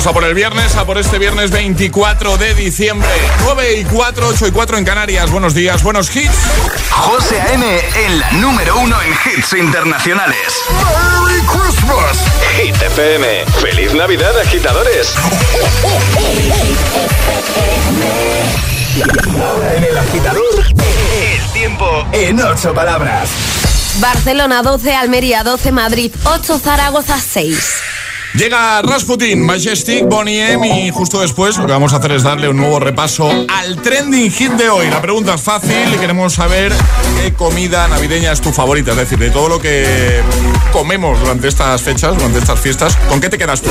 Vamos a por el viernes, a por este viernes 24 de diciembre. 9 y 4, 8 y 4 en Canarias. Buenos días, buenos hits. José A.M. en la número uno en hits internacionales. ¡Merry Christmas! Hit FM. ¡Feliz Navidad, agitadores! Ahora en el agitador, el tiempo en ocho palabras. Barcelona 12, Almería 12, Madrid 8, Zaragoza 6. Llega Rasputin, Majestic, Bonnie M y justo después lo que vamos a hacer es darle un nuevo repaso al trending hit de hoy. La pregunta es fácil y queremos saber qué comida navideña es tu favorita, es decir, de todo lo que comemos durante estas fechas, durante estas fiestas, ¿con qué te quedas tú?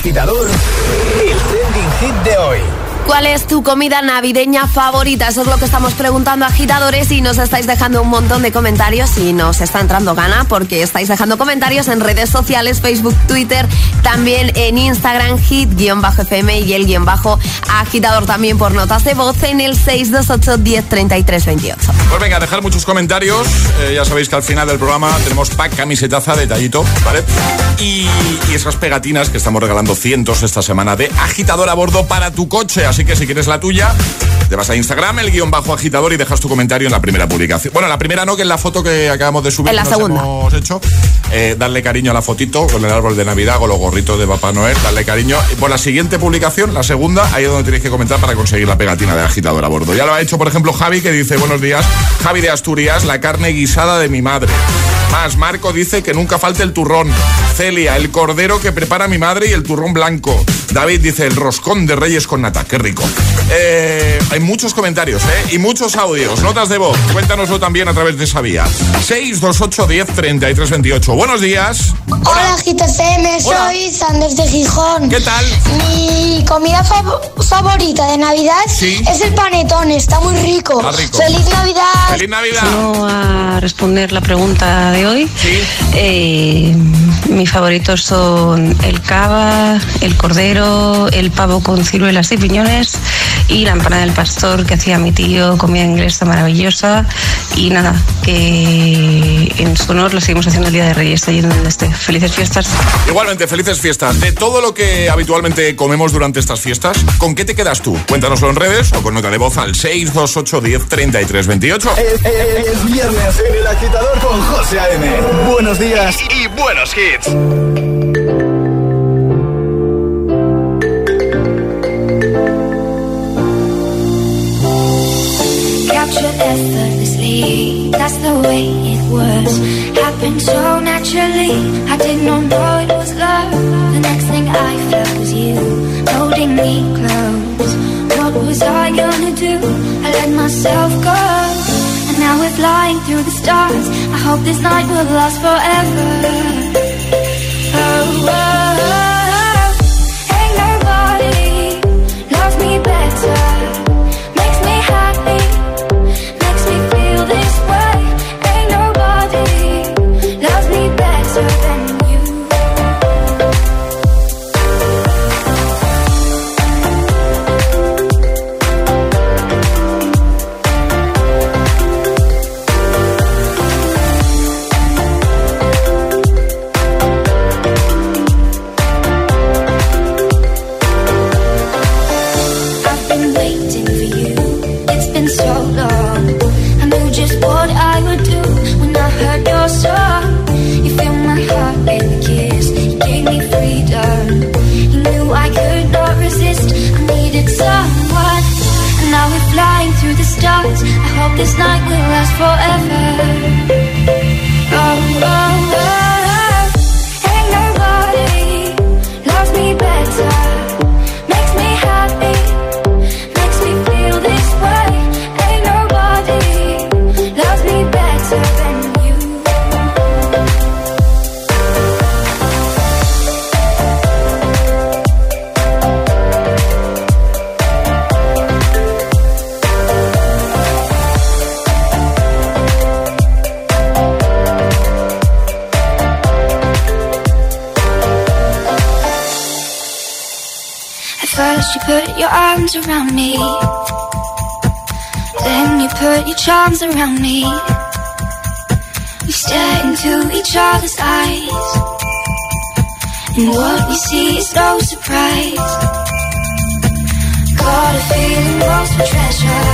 agitador comida navideña favorita? Eso es lo que estamos preguntando agitadores y nos estáis dejando un montón de comentarios y nos está entrando gana porque estáis dejando comentarios en redes sociales, Facebook, Twitter, también en Instagram, hit-fm y el guion bajo agitador también por notas de voz en el 628 10 28. Pues venga, dejar muchos comentarios. Eh, ya sabéis que al final del programa tenemos pack camisetaza detallito, ¿vale? Y, esas pegatinas que estamos regalando cientos esta semana de agitador a bordo para tu coche. Que si quieres la tuya, te vas a Instagram, el guion bajo agitador y dejas tu comentario en la primera publicación. Bueno, la primera no, que es la foto que acabamos de subir. En la segunda. hemos hecho. Eh, darle cariño a la fotito con el árbol de Navidad, con los gorritos de Papá Noel. Darle cariño. Y por la siguiente publicación, la segunda, ahí es donde tenéis que comentar para conseguir la pegatina de agitador a bordo. Ya lo ha hecho, por ejemplo, Javi, que dice: Buenos días. Javi de Asturias, la carne guisada de mi madre. Más, Marco dice que nunca falte el turrón. Celia, el cordero que prepara mi madre y el turrón blanco. David dice el roscón de reyes con nata. Qué rico. Eh, hay muchos comentarios, ¿eh? Y muchos audios. Notas de voz. Cuéntanoslo también a través de esa vía. 628 10 33 28. Buenos días. Hola, GTCM, soy Sanders de Gijón. ¿Qué tal? Mi comida favorita de Navidad es el panetón, está muy rico. ¡Feliz Navidad! ¡Feliz Navidad! No a responder la pregunta de hoy. Eh, mis favoritos son el cava, el cordero, el pavo con ciruelas y piñones y la empanada del pastor que hacía mi tío, comida inglesa maravillosa. Y nada, que en su honor lo seguimos haciendo el Día de Reyes, allí donde esté. Felices fiestas. Igualmente, felices fiestas. De todo lo que habitualmente comemos durante estas fiestas, ¿con qué te quedas tú? Cuéntanoslo en redes o con nota de voz al 628 10 33 28. Es, viernes en el agitador con José A.M. Buenos días y, y buenos hits. That's the way it was. Happened so naturally. I did not know it was love. The next thing I felt was you holding me close. What was I gonna do? I let myself go. Now we're flying through the stars. I hope this night will last forever. oh. oh, oh. oh. Arms around me. Then you put your charms around me. We stare into each other's eyes. And what we see is no surprise. Got a feeling lost for treasure.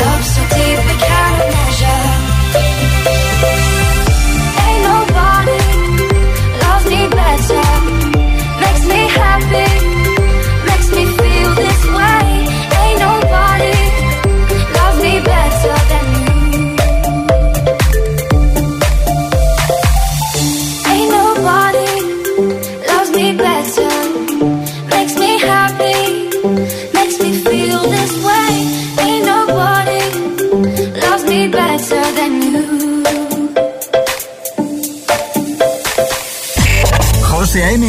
Love so deep we can't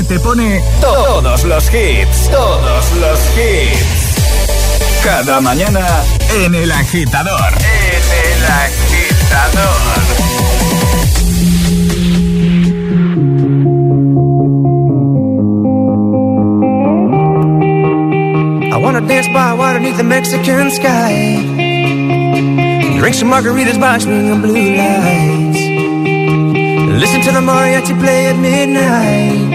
Te pone todos los hits, todos los hits. Cada mañana en el agitador. En el agitador. I wanna dance by water beneath the Mexican sky. Drink some margaritas by swinging blue lights. Listen to the mariachi play at midnight.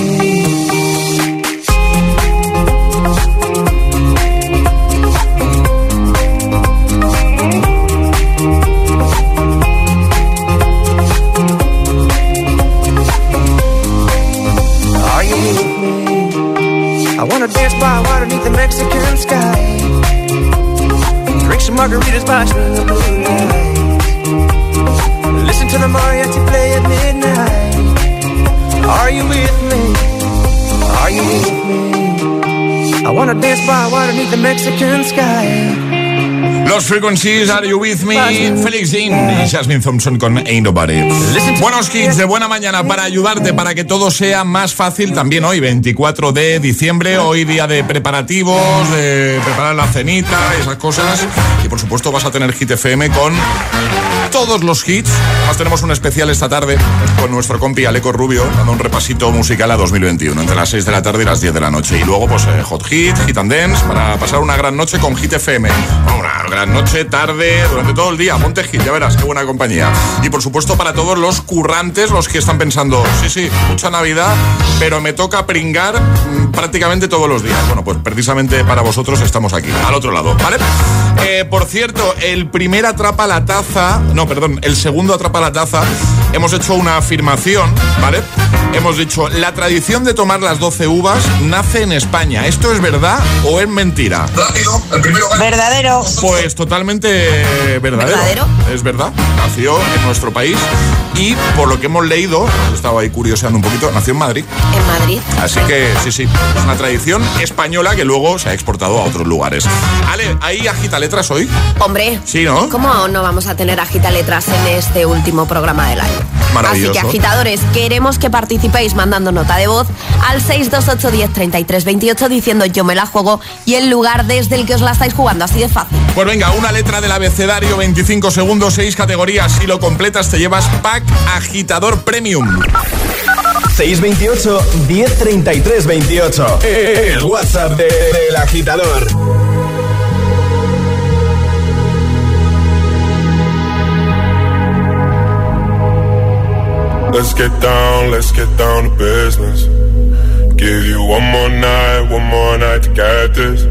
By water beneath the Mexican sky. Drink some margaritas by swinging blue lights. Listen to the mariachi play at midnight. Are you with me? Are you with me? I wanna dance by water beneath the Mexican sky. Los Frequencies, Are You With Me, Felix Jean y Jasmine Thompson con Ain't Nobody. Buenos kids de buena mañana para ayudarte para que todo sea más fácil también hoy, 24 de diciembre, hoy día de preparativos, de preparar la cenita, esas cosas. Y por supuesto vas a tener Hit FM con todos los hits. Además tenemos un especial esta tarde con nuestro compi Aleco Rubio, dando un repasito musical a 2021, entre las 6 de la tarde y las 10 de la noche. Y luego pues eh, Hot Hit, Hit and Dance, para pasar una gran noche con Hit FM. Una gran noche, tarde, durante todo el día. Ponte Hit, ya verás, qué buena compañía. Y por supuesto para todos los currantes, los que están pensando, sí, sí, mucha Navidad, pero me toca pringar mm, prácticamente todos los días. Bueno, pues precisamente para vosotros estamos aquí, al otro lado, ¿vale? Eh, por cierto, el primer atrapa la taza, no, perdón, el segundo atrapa la taza, hemos hecho una afirmación, ¿vale? Hemos dicho, la tradición de tomar las 12 uvas nace en España. ¿Esto es verdad o es mentira? Rápido, el primero gana. Verdadero. Pues totalmente verdadero. ¿Verdadero? Es verdad. Nació en nuestro país y por lo que hemos leído, estaba ahí curioseando un poquito, nació en Madrid. En Madrid. Así que sí, sí, es una tradición española que luego se ha exportado a otros lugares. Ale, ¿hay agita letras hoy? Hombre. Sí, ¿no? ¿Cómo no vamos a tener agita letras en este último programa del año? Maravilloso. Así que agitadores, queremos que participéis mandando nota de voz al 628 10 33 28 diciendo yo me la juego y el lugar desde el que os la estáis jugando, así de fácil. Pues venga, una letra del abecedario, 25 segundos, 6 categorías. Si lo completas, te llevas pack agitador premium. 628 1033 28. El WhatsApp de- del agitador. Let's get down, let's get down to business. Give you one more night, one more night to get this.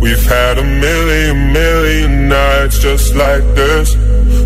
We've had a million, million nights just like this.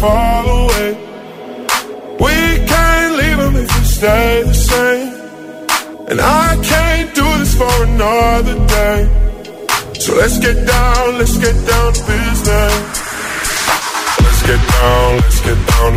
fall away. We can't leave them if we stay the same. And I can't do this for another day. So let's get down, let's get down to business. Let's get down, let's get down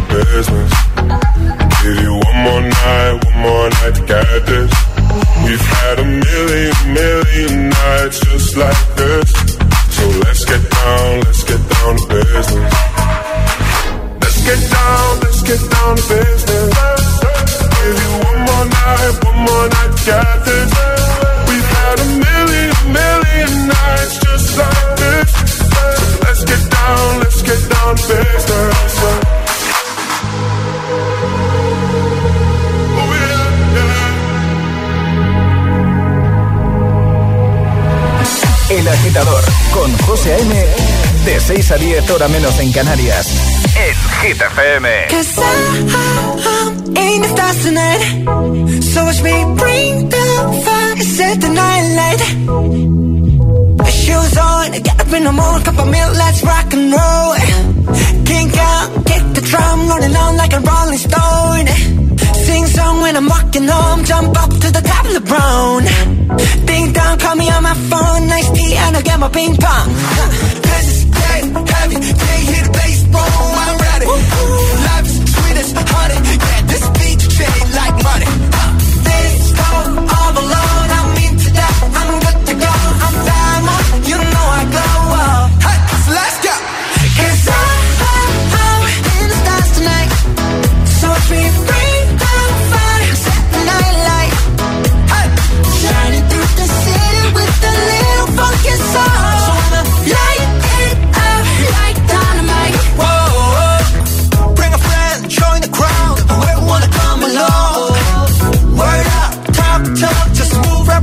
hora menos en Canarias. En Hit FM.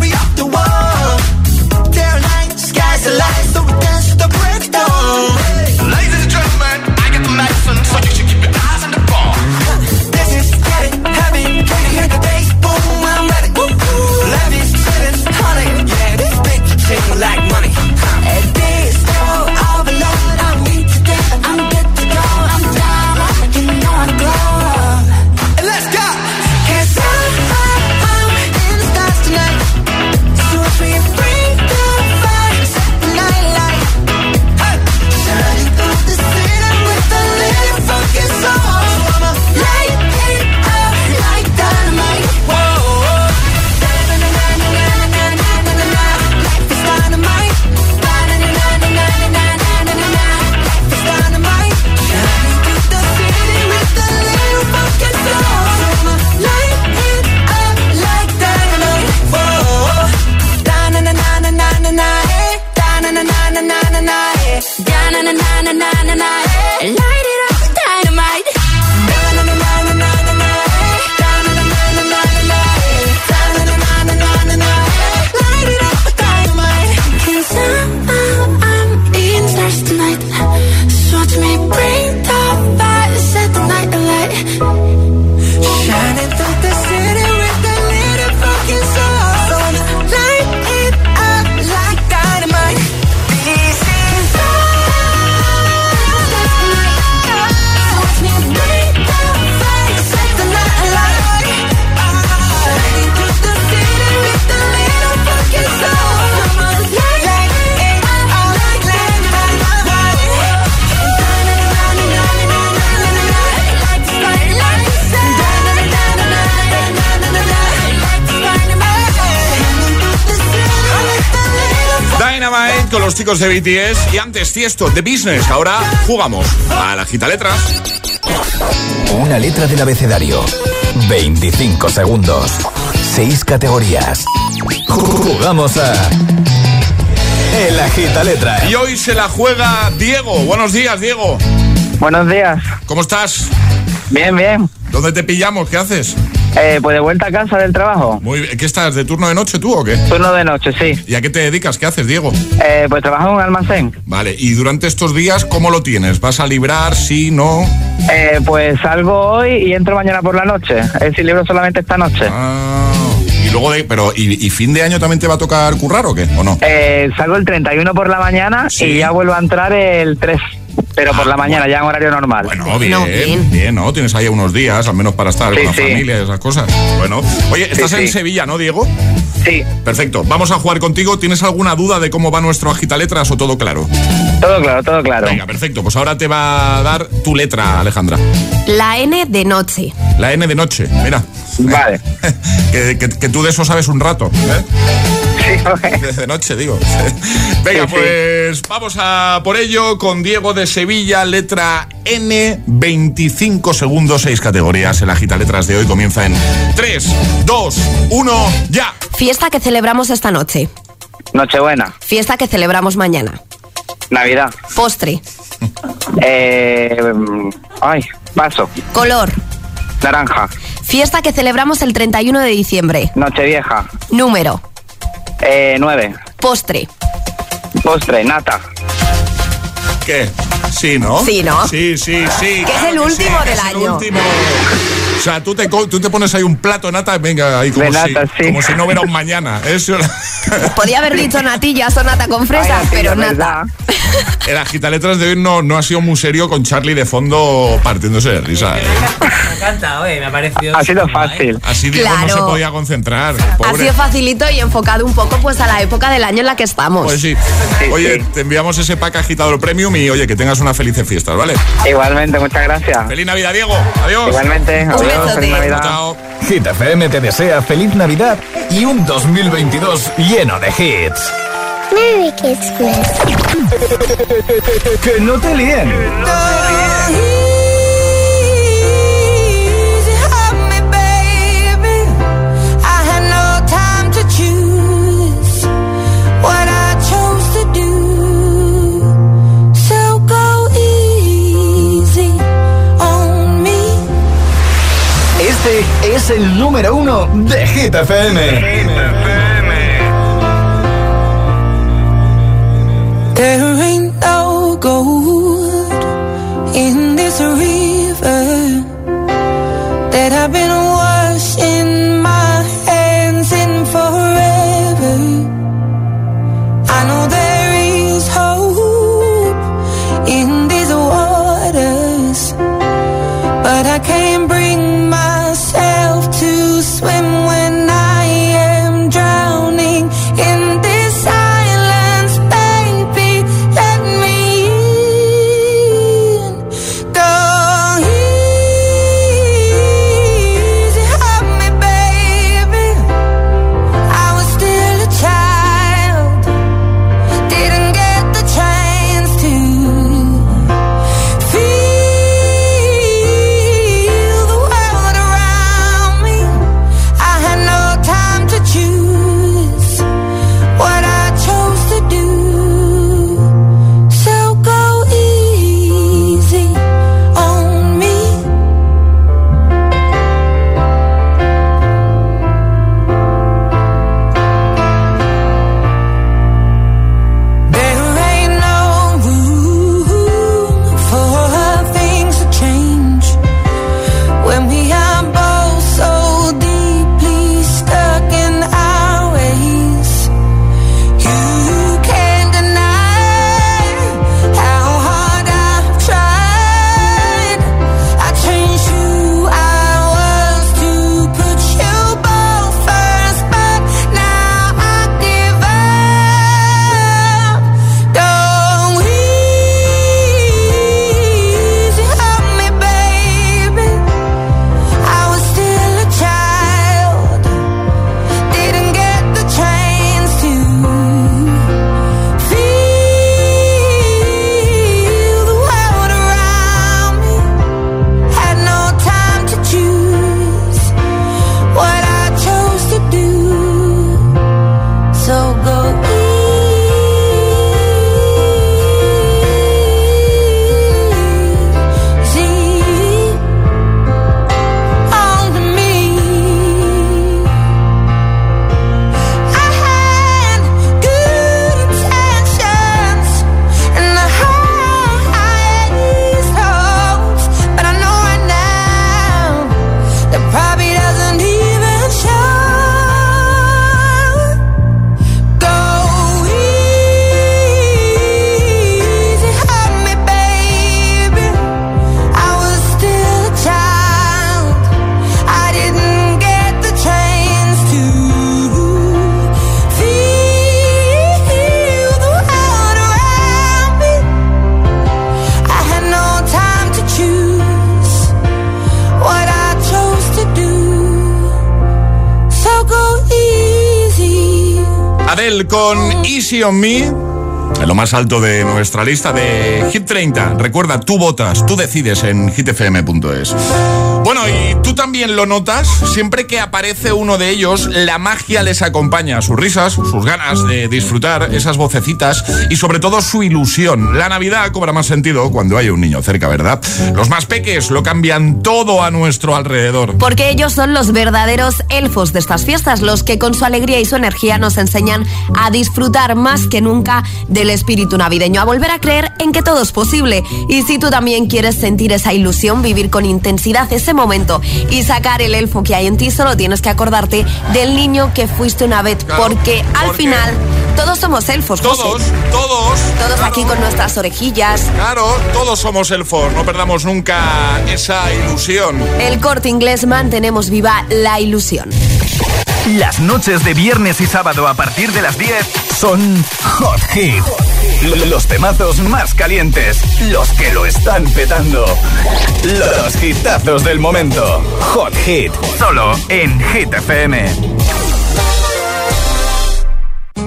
hurry up the world. Con los chicos de BTS y antes Tiesto de Business. Ahora jugamos a la gita letras. Una letra del abecedario. 25 segundos. 6 categorías. Jugamos a. El agita letra. Y hoy se la juega Diego. Buenos días, Diego. Buenos días. ¿Cómo estás? Bien, bien. ¿Dónde te pillamos? ¿Qué haces? Eh, pues de vuelta a casa del trabajo. Muy bien. ¿Qué estás? ¿De turno de noche tú o qué? Turno de noche, sí. ¿Y a qué te dedicas? ¿Qué haces, Diego? Eh, pues trabajo en un almacén. Vale. ¿Y durante estos días cómo lo tienes? ¿Vas a librar? ¿Sí? ¿No? Eh, pues salgo hoy y entro mañana por la noche. Es decir, libro solamente esta noche. Ah. Y luego de, pero ¿y, fin de año también te va a tocar currar o qué? ¿O no? Eh, salgo el 31 por la mañana y ya vuelvo a entrar el 3 pero por la ah, mañana, ya en horario normal. Bueno, bien, bien, ¿no? Tienes ahí unos días, al menos para estar con la familia y esas cosas. Bueno, oye, estás en Sevilla, ¿no, Diego? Sí. Perfecto, vamos a jugar contigo. ¿Tienes alguna duda de cómo va nuestro agita letras o todo claro? Todo claro, todo claro. Venga, perfecto. Pues ahora te va a dar tu letra, Alejandra. La N de noche. La N de noche, mira. Vale. que, tú de eso sabes un rato. ¿eh? de noche, digo. Venga, pues vamos a por ello con Diego de Sevilla, letra N, 25 segundos, 6 categorías. El agita letras de hoy comienza en 3, 2, 1, ya. Fiesta que celebramos esta noche. Nochebuena. Fiesta que celebramos mañana. Navidad. Postre. Eh, ay, paso. Color. Naranja. Fiesta que celebramos el 31 de diciembre. Nochevieja. Número. Eh, nueve. Postre. Postre, nata. ¿Qué? Sí, ¿no? Sí, ¿no? Sí, sí, sí. Que es el último del año. O sea, tú te, tú te pones ahí un plato de nata, venga, ahí como, si, como si no hubiera un mañana. Eso... Podía haber dicho natillas o nata con fresa, pero nada. El agitaletras de hoy no, no ha sido muy serio con Charlie de fondo partiéndose de risa. ¿eh? Me encanta, oye, me ha parecido. Ha sido fácil. Así Diego no se podía concentrar. Ha sido facilito y enfocado un poco pues a la época del año en la que estamos. Pues sí. Oye, te enviamos ese pack agitador premium y oye, que tengas una feliz fiesta, ¿vale? Igualmente, muchas gracias. Feliz Navidad, Diego. Adiós. Igualmente. Adiós, feliz Navidad. Chao. Hit FM te desea feliz Navidad y un 2022 lleno de hits. Merry Christmas. que no te líen. Este es el número uno de Hit FM. No Easy on Me. En lo más alto de nuestra lista de Hit 30. Recuerda, tú votas, tú decides en hitfm.es. Bueno, y tú también lo notas, siempre que aparece uno de ellos, la magia les acompaña, sus risas, sus ganas de disfrutar, esas vocecitas y sobre todo su ilusión. La Navidad cobra más sentido cuando hay un niño cerca, ¿verdad? Los más peques lo cambian todo a nuestro alrededor. Porque ellos son los verdaderos elfos de estas fiestas, los que con su alegría y su energía nos enseñan a disfrutar más que nunca del espíritu navideño, a volver a creer en que todo es posible. Y si tú también quieres sentir esa ilusión, vivir con intensidad ese momento y sacar el elfo que hay en ti, solo tienes que acordarte del niño que fuiste una vez, porque al final todos somos elfos. Todos, todos. Todos aquí con nuestras orejillas. Claro, todos somos elfos, no perdamos nunca esa ilusión. El corte inglés mantenemos viva la ilusión. Las noches de viernes y sábado a partir de las 10 son Hot Hit. Los temazos más calientes, los que lo están petando. Los hitazos del momento. Hot Hit, solo en Hit.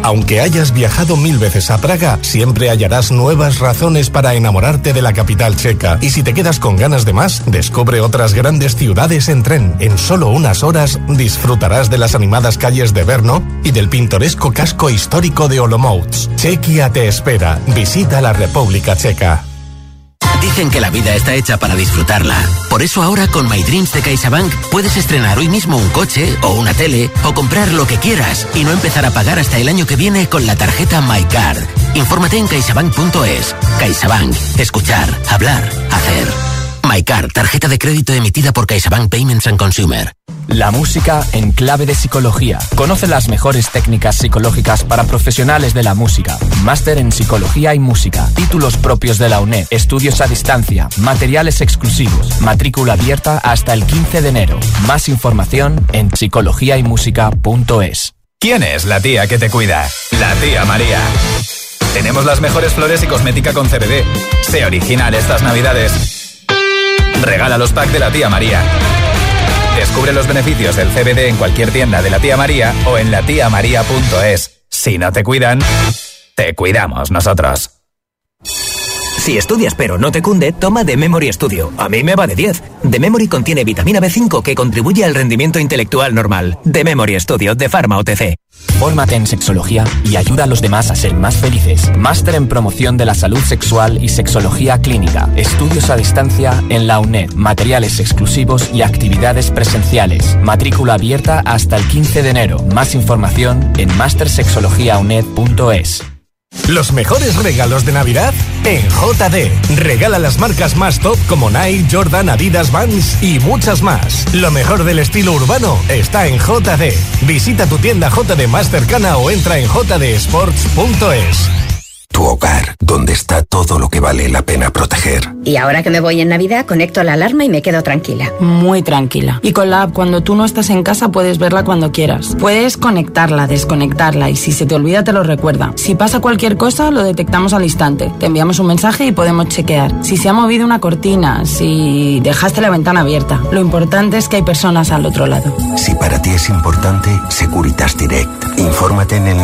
Aunque hayas viajado mil veces a Praga, siempre hallarás nuevas razones para enamorarte de la capital checa. Y si te quedas con ganas de más, descubre otras grandes ciudades en tren. En solo unas horas disfrutarás de las animadas calles de Brno y del pintoresco casco histórico de Olomouc. Chequia te espera. Visita la República Checa. Dicen que la vida está hecha para disfrutarla. Por eso ahora con My Dreams de CaixaBank puedes estrenar hoy mismo un coche o una tele o comprar lo que quieras y no empezar a pagar hasta el año que viene con la tarjeta MyCard. Infórmate en caixabank.es. CaixaBank. Escuchar, hablar, hacer. MyCard, tarjeta de crédito emitida por CaixaBank Payments and Consumer. La música en clave de psicología. Conoce las mejores técnicas psicológicas para profesionales de la música. Máster en psicología y música. Títulos propios de la UNED. Estudios a distancia. Materiales exclusivos. Matrícula abierta hasta el 15 de enero. Más información en psicologiaymusica.es. ¿Quién es la tía que te cuida? La tía María. Tenemos las mejores flores y cosmética con CBD. Sé original estas navidades. Regala los packs de la tía María. Descubre los beneficios del CBD en cualquier tienda de la tía María o en latiamaría.es. Si no te cuidan, te cuidamos nosotros. Si estudias pero no te cunde, toma The Memory Studio. A mí me va de 10. The Memory contiene vitamina B5 que contribuye al rendimiento intelectual normal. The Memory Studio de Pharma OTC. Fórmate en sexología y ayuda a los demás a ser más felices. Máster en promoción de la salud sexual y sexología clínica. Estudios a distancia en la UNED. Materiales exclusivos y actividades presenciales. Matrícula abierta hasta el 15 de enero. Más información en mastersexologiauned.es. Los mejores regalos de Navidad en JD. Regala las marcas más top como Nike, Jordan, Adidas, Vans y muchas más. Lo mejor del estilo urbano está en JD. Visita tu tienda JD más cercana o entra en jdsports.es. Tu hogar, donde está todo lo que vale la pena proteger. Y ahora que me voy en Navidad, conecto la alarma y me quedo tranquila. Muy tranquila. Y con la app, cuando tú no estás en casa, puedes verla cuando quieras. Puedes conectarla, desconectarla y si se te olvida, te lo recuerda. Si pasa cualquier cosa, lo detectamos al instante. Te enviamos un mensaje y podemos chequear. Si se ha movido una cortina, si dejaste la ventana abierta. Lo importante es que hay personas al otro lado. Si para ti es importante, Securitas Direct. Infórmate en el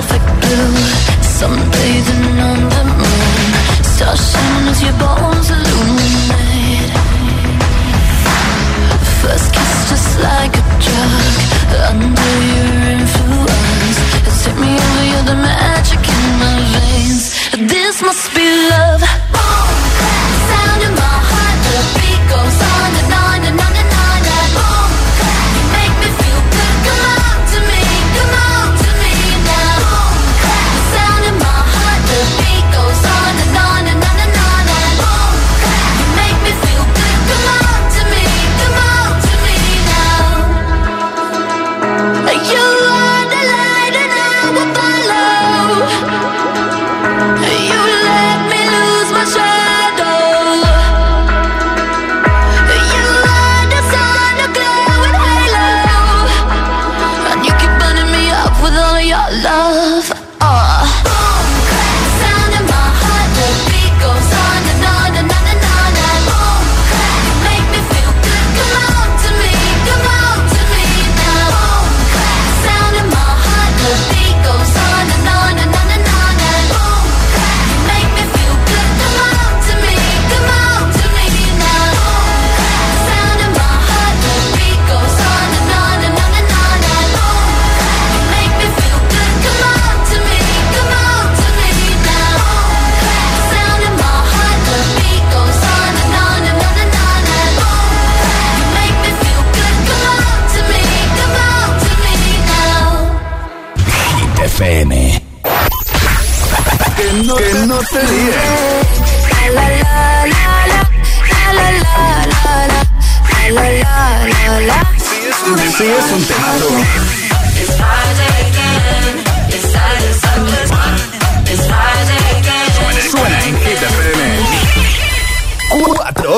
perfect blue. Sunbathing on the moon. Stars shine as your bones illuminate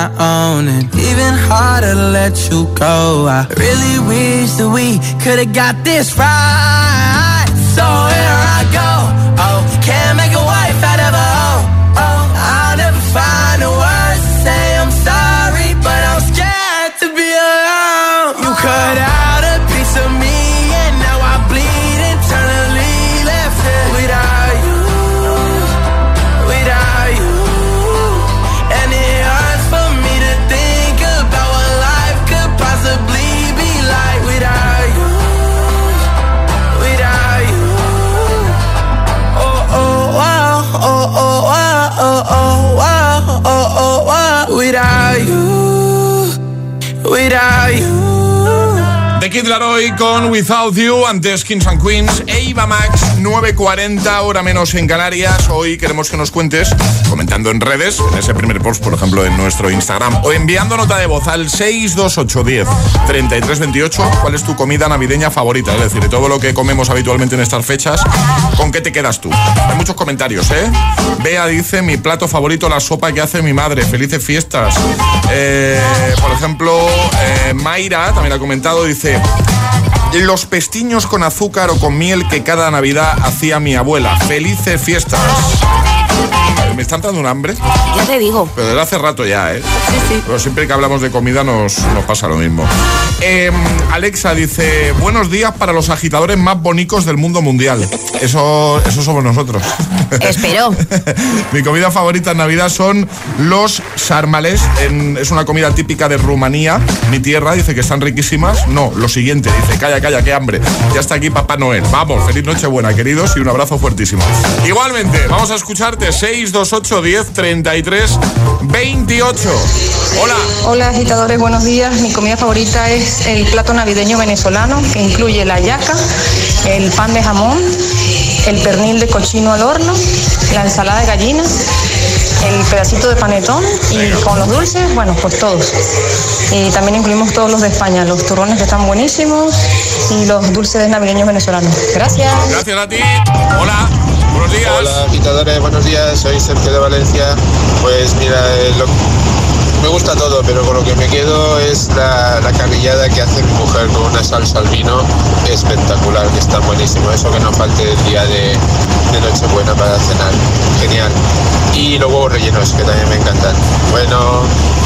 My own and even harder to let you go. I really wish that we could've got this right. So here I go. Oh, can't make a Kid Laroi con Without You, antes Kings and Queens, Eva Max, 9.40, hora menos en Canarias. Hoy queremos que nos cuentes, comentando en redes, en ese primer post, por ejemplo, en nuestro Instagram, o enviando nota de voz al 62810 3328, cuál es tu comida navideña favorita. Es decir, de todo lo que comemos habitualmente en estas fechas, ¿con qué te quedas tú? Hay muchos comentarios, ¿eh? Bea dice, mi plato favorito, la sopa que hace mi madre. Felices fiestas. Eh, por ejemplo, eh, Mayra también ha comentado, dice, los pestiños con azúcar o con miel que cada Navidad hacía mi abuela. Felices fiestas. Me están dando un hambre, Ya te digo. pero desde hace rato ya, ¿eh? Pero siempre que hablamos de comida nos, nos pasa lo mismo. Eh, Alexa dice, buenos días para los agitadores más bonitos del mundo mundial. Eso, eso somos nosotros. Espero. Mi comida favorita en Navidad son los sarmales. En- es una comida típica de Rumanía, mi tierra. Dice que están riquísimas. No, lo siguiente. Dice, calla, calla, qué hambre. Ya está aquí Papá Noel. Vamos, feliz Nochebuena, queridos, y un abrazo fuertísimo. Igualmente, vamos a escucharte 628 10 33 28. Hola. Hola agitadores, buenos días. Mi comida favorita es el plato navideño venezolano que incluye la yaca, el pan de jamón, el pernil de cochino al horno, la ensalada de gallina, el pedacito de panetón y con los dulces, bueno, pues todos. Y también incluimos todos los de España, los turrones que están buenísimos y los dulces navideños venezolanos. Gracias. Gracias a ti. Hola. Hola, agitadores, buenos días. Soy Sergio de Valencia. Pues mira, eh, me gusta todo, pero con lo que me quedo es la, la carrillada que hace mi mujer con una salsa al vino espectacular, que está buenísimo. Eso que no falte el día de, de Nochebuena para cenar. Genial. Y los huevos rellenos, que también me encantan. Bueno,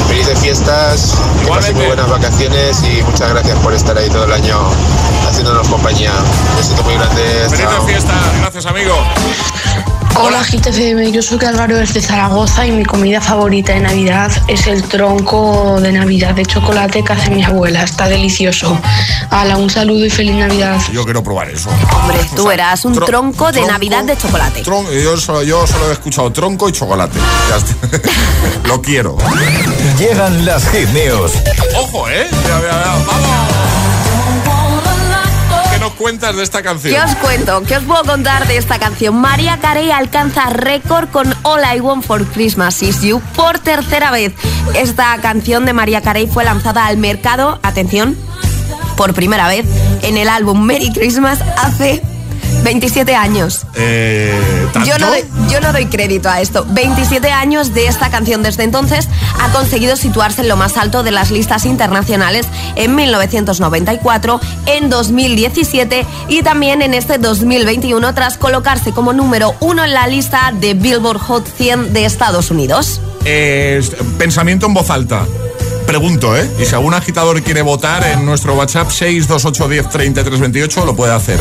felices fiestas, que pasen muy buenas vacaciones y muchas gracias por estar ahí todo el año haciéndonos compañía. Un besito muy grande. Felices fiestas. Gracias, amigo. Hola GTCM, yo soy Álvaro desde Zaragoza y mi comida favorita de Navidad es el tronco de Navidad de chocolate que hace mi abuela, está delicioso. Hala, un saludo y feliz Navidad. Yo quiero probar eso. Hombre, tú eras un tro- tronco de tronco- Navidad de chocolate. Tron- yo, solo, yo solo he escuchado tronco y chocolate. Ya está. Lo quiero. Llegan las hit news. Ojo, ¿eh? Mira, mira, mira. ¡Vamos! ¿Qué nos cuentas de esta canción? ¿Qué os cuento? ¿Qué os puedo contar de esta canción? María Carey alcanza récord con All I Want for Christmas Is You por tercera vez. Esta canción de María Carey fue lanzada al mercado, atención, por primera vez en el álbum Merry Christmas hace 27 años. Eh. Yo no, doy, yo no doy crédito a esto. 27 años de esta canción desde entonces ha conseguido situarse en lo más alto de las listas internacionales en 1994, en 2017 y también en este 2021 tras colocarse como número uno en la lista de Billboard Hot 100 de Estados Unidos. Eh, pensamiento en voz alta. Pregunto, ¿eh? Y si algún agitador quiere votar en nuestro WhatsApp 628103328 lo puede hacer.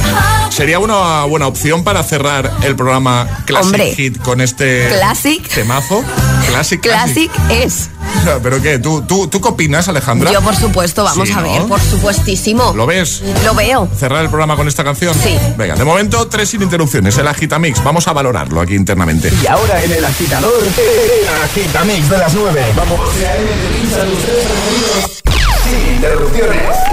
¿Sería una buena opción para cerrar el programa Classic Hombre. Hit con este Classic. temazo? Classic, Classic es. ¿Pero qué? ¿Tú, tú, ¿Tú qué opinas, Alejandra? Yo, por supuesto, vamos Sí, a ¿no? ver, por supuestísimo. ¿Lo ves? Lo veo. ¿Cerrar el programa con esta canción? Sí. Venga, de momento, tres sin interrupciones. El Agitamix. Vamos a valorarlo aquí internamente. Y ahora en el agitador, el agitamix de las 9. Vamos. Sin interrupciones.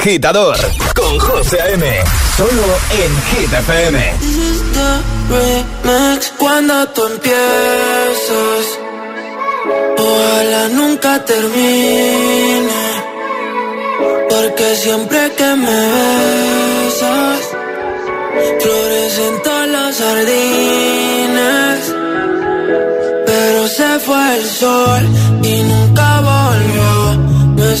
Agitador con José A.M. Solo en Hit FM. cuando tú empiezas. Ojalá nunca termine. Porque siempre que me besas, florecen todas las jardines. Pero se fue el sol y nunca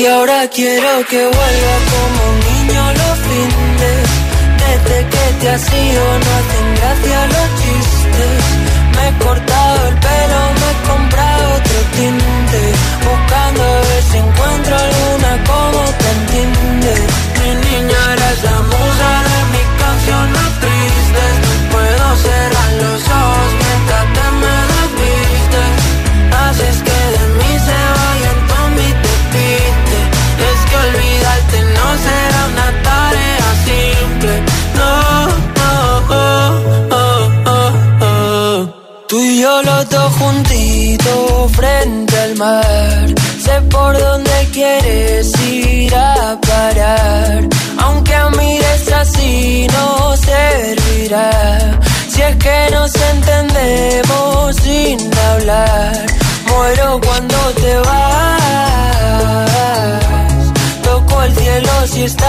Y ahora quiero que vuelva como un niño los fines. Desde que te has ido no hacen gracia los chistes. Me he cortado el pelo, me he comprado otro tinte. Buscando a ver si encuentro alguna como te entiende. Mi niña eres la musa de mis canciones tristes. Puedo cerrar los ojos mientras te me desvistes. Haces que yo los dos juntitos frente al mar. Sé por dónde quieres ir a parar. Aunque mires así no servirá. Si es que nos entendemos sin hablar. Muero cuando te vas. Toco el cielo si estás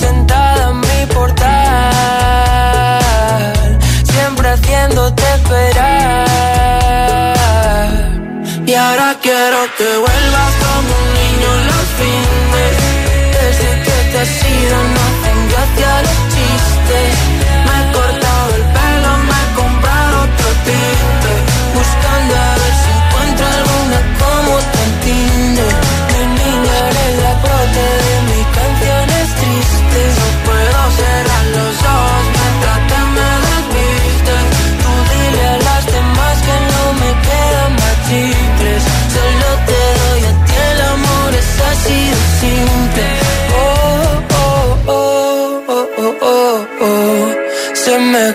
sentada en mi portal. Haciéndote esperar. Y ahora quiero que vuelvas como un niño los fines. Desde que te has ido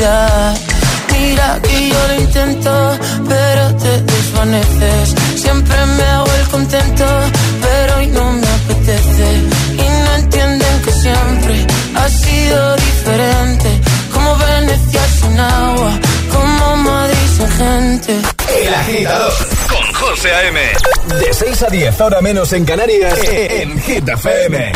electricidad. Mira que yo lo intento, pero te desvaneces. Siempre me hago el contento, pero hoy no me apetece. Y no entienden que siempre ha sido diferente. Como Venecia sin agua, como Madrid sin gente. El agitador con José A.M. De 6 a 10, ahora menos en Canarias, en Hit FM.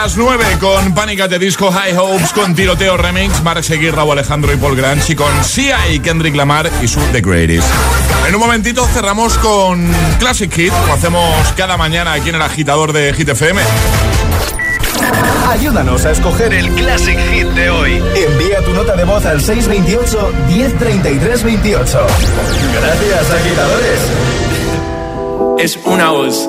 las 9 con Pánica de Disco High Hopes, con Tiroteo Remix, Mark Seguir, Raúl Alejandro y Paul Granch y con Sia y Kendrick Lamar y su The Greatest. En un momentito cerramos con Classic Hit, lo hacemos cada mañana aquí en el agitador de Hit FM. Ayúdanos a escoger el Classic Hit de hoy. Envía tu nota de voz al 628 103328. Gracias, agitadores. Es una voz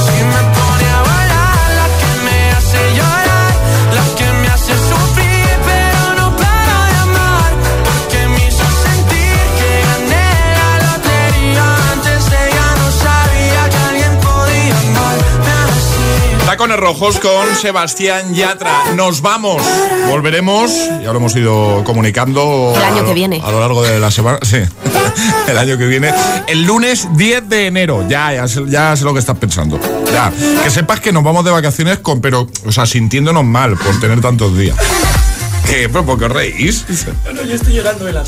Tacones rojos con Sebastián Yatra. Nos vamos. Volveremos, ya lo hemos ido comunicando. El año que viene. A lo largo de la semana. Sí, el año que viene. El lunes 10 de enero. Ya, ya, sé, ya sé lo que estás pensando. Ya. Que sepas que nos vamos de vacaciones con, pero, o sea, sintiéndonos mal por tener tantos días. ¿Qué? ¿Pero por qué os reís? No, no, yo estoy llorando de la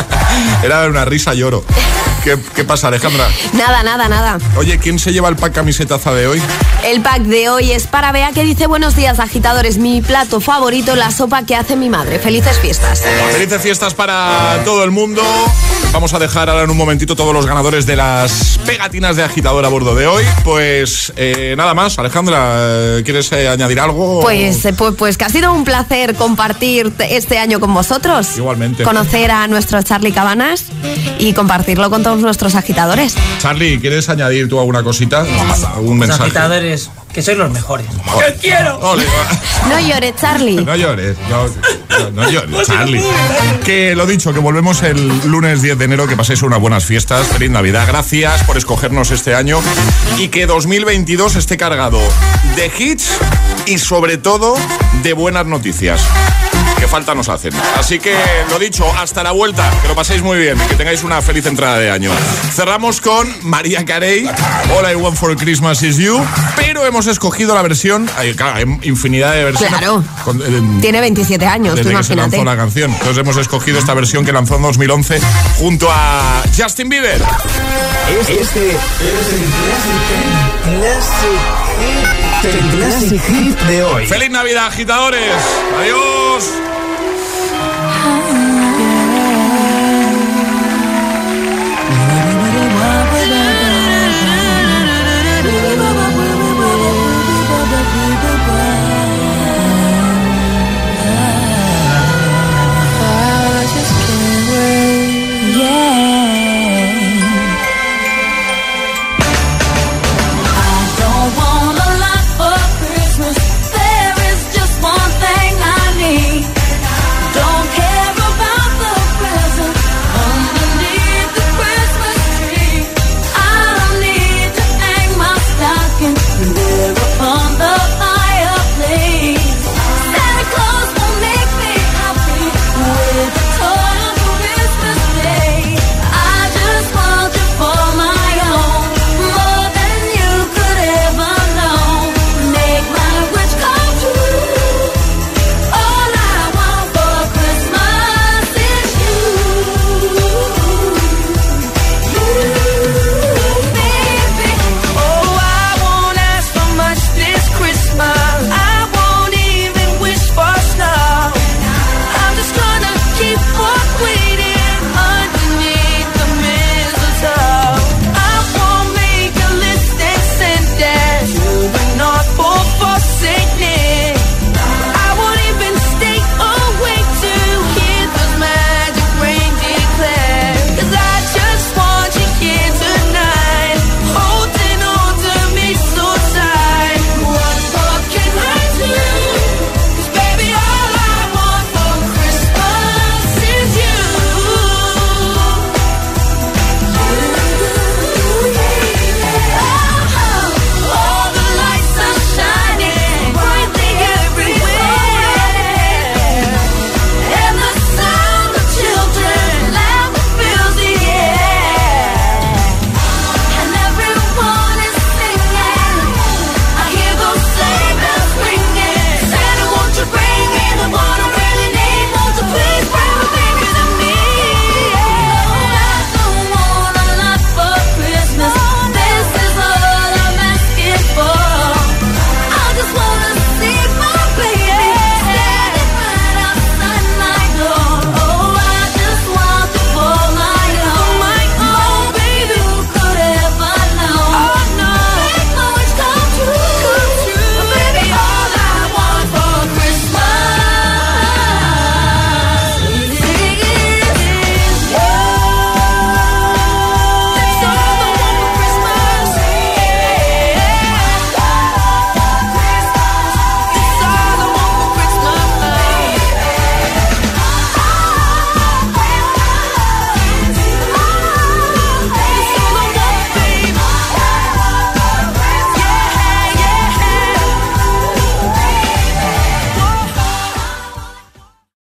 Era una risa lloro. ¿Qué, ¿Qué pasa, Alejandra? Nada, nada, nada. Oye, ¿quién se lleva el pack camisetaza de hoy? El pack de hoy es para Bea que dice buenos días agitadores, mi plato favorito, la sopa que hace mi madre. Felices fiestas. Felices fiestas para todo el mundo. Vamos a dejar ahora en un momentito todos los ganadores de las pegatinas de agitador a bordo de hoy. Pues eh, nada más, Alejandra, ¿quieres eh, añadir algo? Pues, pues, pues que ha sido un placer compartir este año con vosotros. Igualmente. Conocer a nuestro Charlie Cabanas y compartirlo con todos nuestros agitadores. Charlie, ¿quieres añadir tú alguna cosita? ¿Algún Los mensaje? agitadores, que sois los mejores. ¡Que quiero! No llores, Charlie. No llores, no, no, no llores, Charlie. Que lo dicho, que volvemos el lunes 10 de enero, que paséis unas buenas fiestas, feliz Navidad, gracias por escogernos este año y que 2022 esté cargado de hits y sobre todo de buenas noticias. Que falta nos hacen. Así que lo dicho, hasta la vuelta, que lo paséis muy bien, que tengáis una feliz entrada de año. Cerramos con María Carey, All I Want for Christmas is You, pero hemos escogido la versión, hay, claro, hay infinidad de versiones. Claro. Con- eh, Tiene 27 años, tú desde que se lanzó la canción. Entonces hemos escogido esta versión que lanzó en 2011 junto a Justin Bieber. Este es el Classic, el Classic Hit de hoy. ¡Feliz Navidad, agitadores! ¡Adiós!